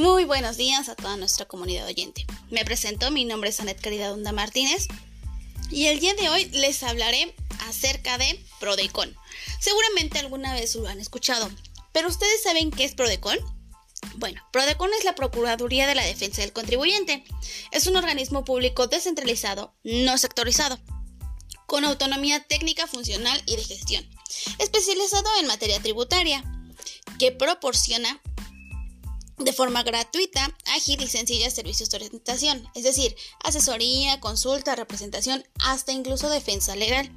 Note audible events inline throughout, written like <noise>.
Muy buenos días a toda nuestra comunidad oyente. Me presento, mi nombre es Anet Caridad Hunda Martínez y el día de hoy les hablaré acerca de Prodecon. Seguramente alguna vez lo han escuchado, pero ¿ustedes saben qué es Prodecon? Bueno, Prodecon es la Procuraduría de la Defensa del Contribuyente. Es un organismo público descentralizado, no sectorizado, con autonomía técnica, funcional y de gestión, especializado en materia tributaria, que proporciona de forma gratuita, ágil y sencilla servicios de orientación, es decir, asesoría, consulta, representación, hasta incluso defensa legal.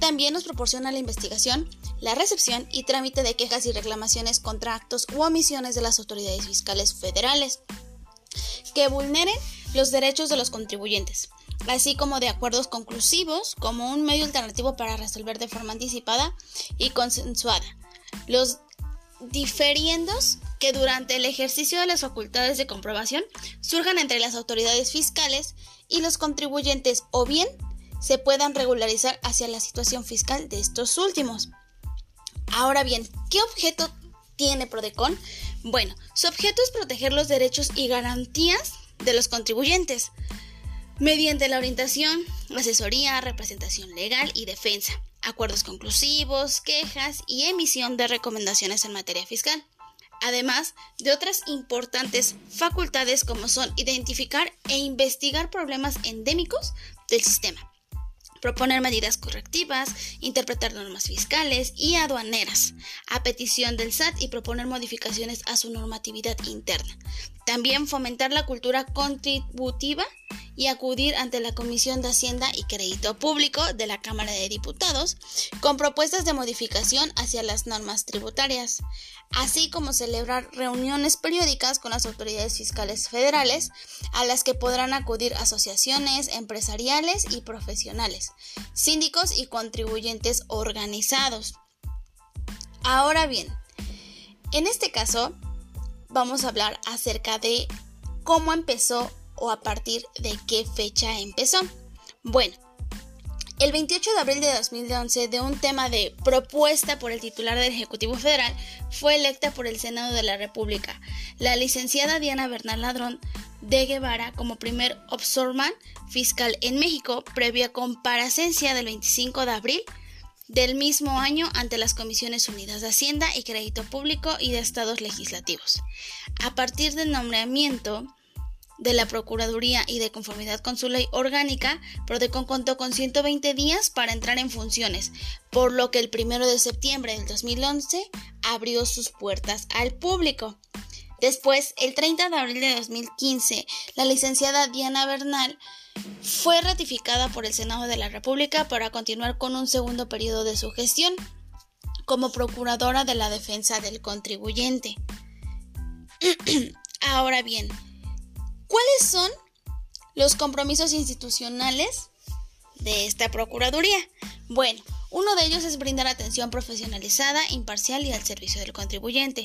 También nos proporciona la investigación, la recepción y trámite de quejas y reclamaciones contra actos u omisiones de las autoridades fiscales federales que vulneren los derechos de los contribuyentes, así como de acuerdos conclusivos como un medio alternativo para resolver de forma anticipada y consensuada los diferiendos que durante el ejercicio de las facultades de comprobación surjan entre las autoridades fiscales y los contribuyentes o bien se puedan regularizar hacia la situación fiscal de estos últimos. Ahora bien, ¿qué objeto tiene Prodecon? Bueno, su objeto es proteger los derechos y garantías de los contribuyentes mediante la orientación, asesoría, representación legal y defensa acuerdos conclusivos, quejas y emisión de recomendaciones en materia fiscal, además de otras importantes facultades como son identificar e investigar problemas endémicos del sistema, proponer medidas correctivas, interpretar normas fiscales y aduaneras, a petición del SAT y proponer modificaciones a su normatividad interna. También fomentar la cultura contributiva y acudir ante la Comisión de Hacienda y Crédito Público de la Cámara de Diputados con propuestas de modificación hacia las normas tributarias, así como celebrar reuniones periódicas con las autoridades fiscales federales a las que podrán acudir asociaciones empresariales y profesionales, síndicos y contribuyentes organizados. Ahora bien, en este caso vamos a hablar acerca de cómo empezó o a partir de qué fecha empezó. Bueno, el 28 de abril de 2011, de un tema de propuesta por el titular del Ejecutivo Federal, fue electa por el Senado de la República la licenciada Diana Bernal Ladrón de Guevara como primer observan fiscal en México, previa comparecencia del 25 de abril del mismo año ante las Comisiones Unidas de Hacienda y Crédito Público y de Estados Legislativos. A partir del nombramiento de la Procuraduría y de conformidad con su ley orgánica, Prodecon contó con 120 días para entrar en funciones, por lo que el 1 de septiembre del 2011 abrió sus puertas al público. Después, el 30 de abril de 2015, la licenciada Diana Bernal fue ratificada por el Senado de la República para continuar con un segundo periodo de su gestión como Procuradora de la Defensa del Contribuyente. <clears throat> Ahora bien, ¿Cuáles son los compromisos institucionales de esta Procuraduría? Bueno, uno de ellos es brindar atención profesionalizada, imparcial y al servicio del contribuyente.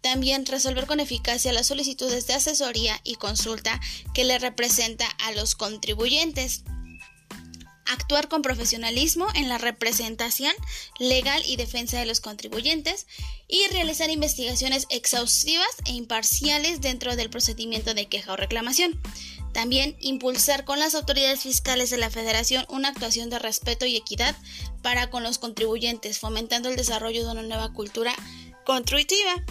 También resolver con eficacia las solicitudes de asesoría y consulta que le representa a los contribuyentes. Actuar con profesionalismo en la representación legal y defensa de los contribuyentes y realizar investigaciones exhaustivas e imparciales dentro del procedimiento de queja o reclamación. También impulsar con las autoridades fiscales de la Federación una actuación de respeto y equidad para con los contribuyentes, fomentando el desarrollo de una nueva cultura contributiva.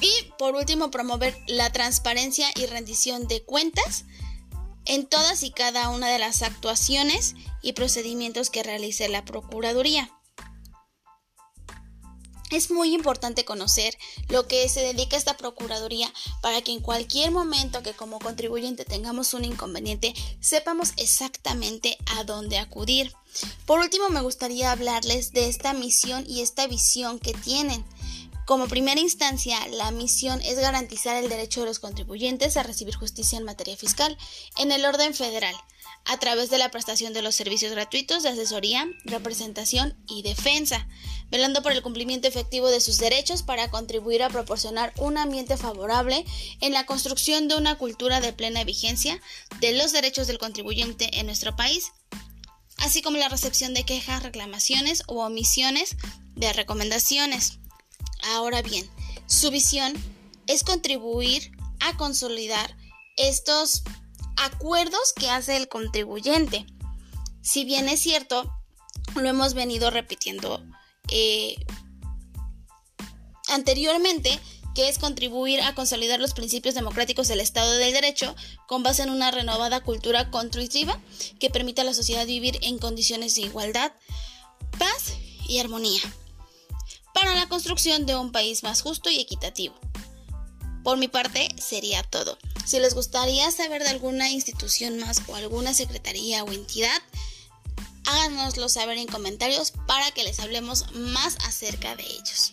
Y por último, promover la transparencia y rendición de cuentas en todas y cada una de las actuaciones y procedimientos que realice la Procuraduría. Es muy importante conocer lo que se dedica a esta Procuraduría para que en cualquier momento que como contribuyente tengamos un inconveniente sepamos exactamente a dónde acudir. Por último, me gustaría hablarles de esta misión y esta visión que tienen. Como primera instancia, la misión es garantizar el derecho de los contribuyentes a recibir justicia en materia fiscal en el orden federal, a través de la prestación de los servicios gratuitos de asesoría, representación y defensa, velando por el cumplimiento efectivo de sus derechos para contribuir a proporcionar un ambiente favorable en la construcción de una cultura de plena vigencia de los derechos del contribuyente en nuestro país, así como la recepción de quejas, reclamaciones u omisiones de recomendaciones. Ahora bien, su visión es contribuir a consolidar estos acuerdos que hace el contribuyente. Si bien es cierto, lo hemos venido repitiendo eh, anteriormente, que es contribuir a consolidar los principios democráticos del Estado del Derecho con base en una renovada cultura constructiva que permita a la sociedad vivir en condiciones de igualdad, paz y armonía para la construcción de un país más justo y equitativo. Por mi parte, sería todo. Si les gustaría saber de alguna institución más o alguna secretaría o entidad, háganoslo saber en comentarios para que les hablemos más acerca de ellos.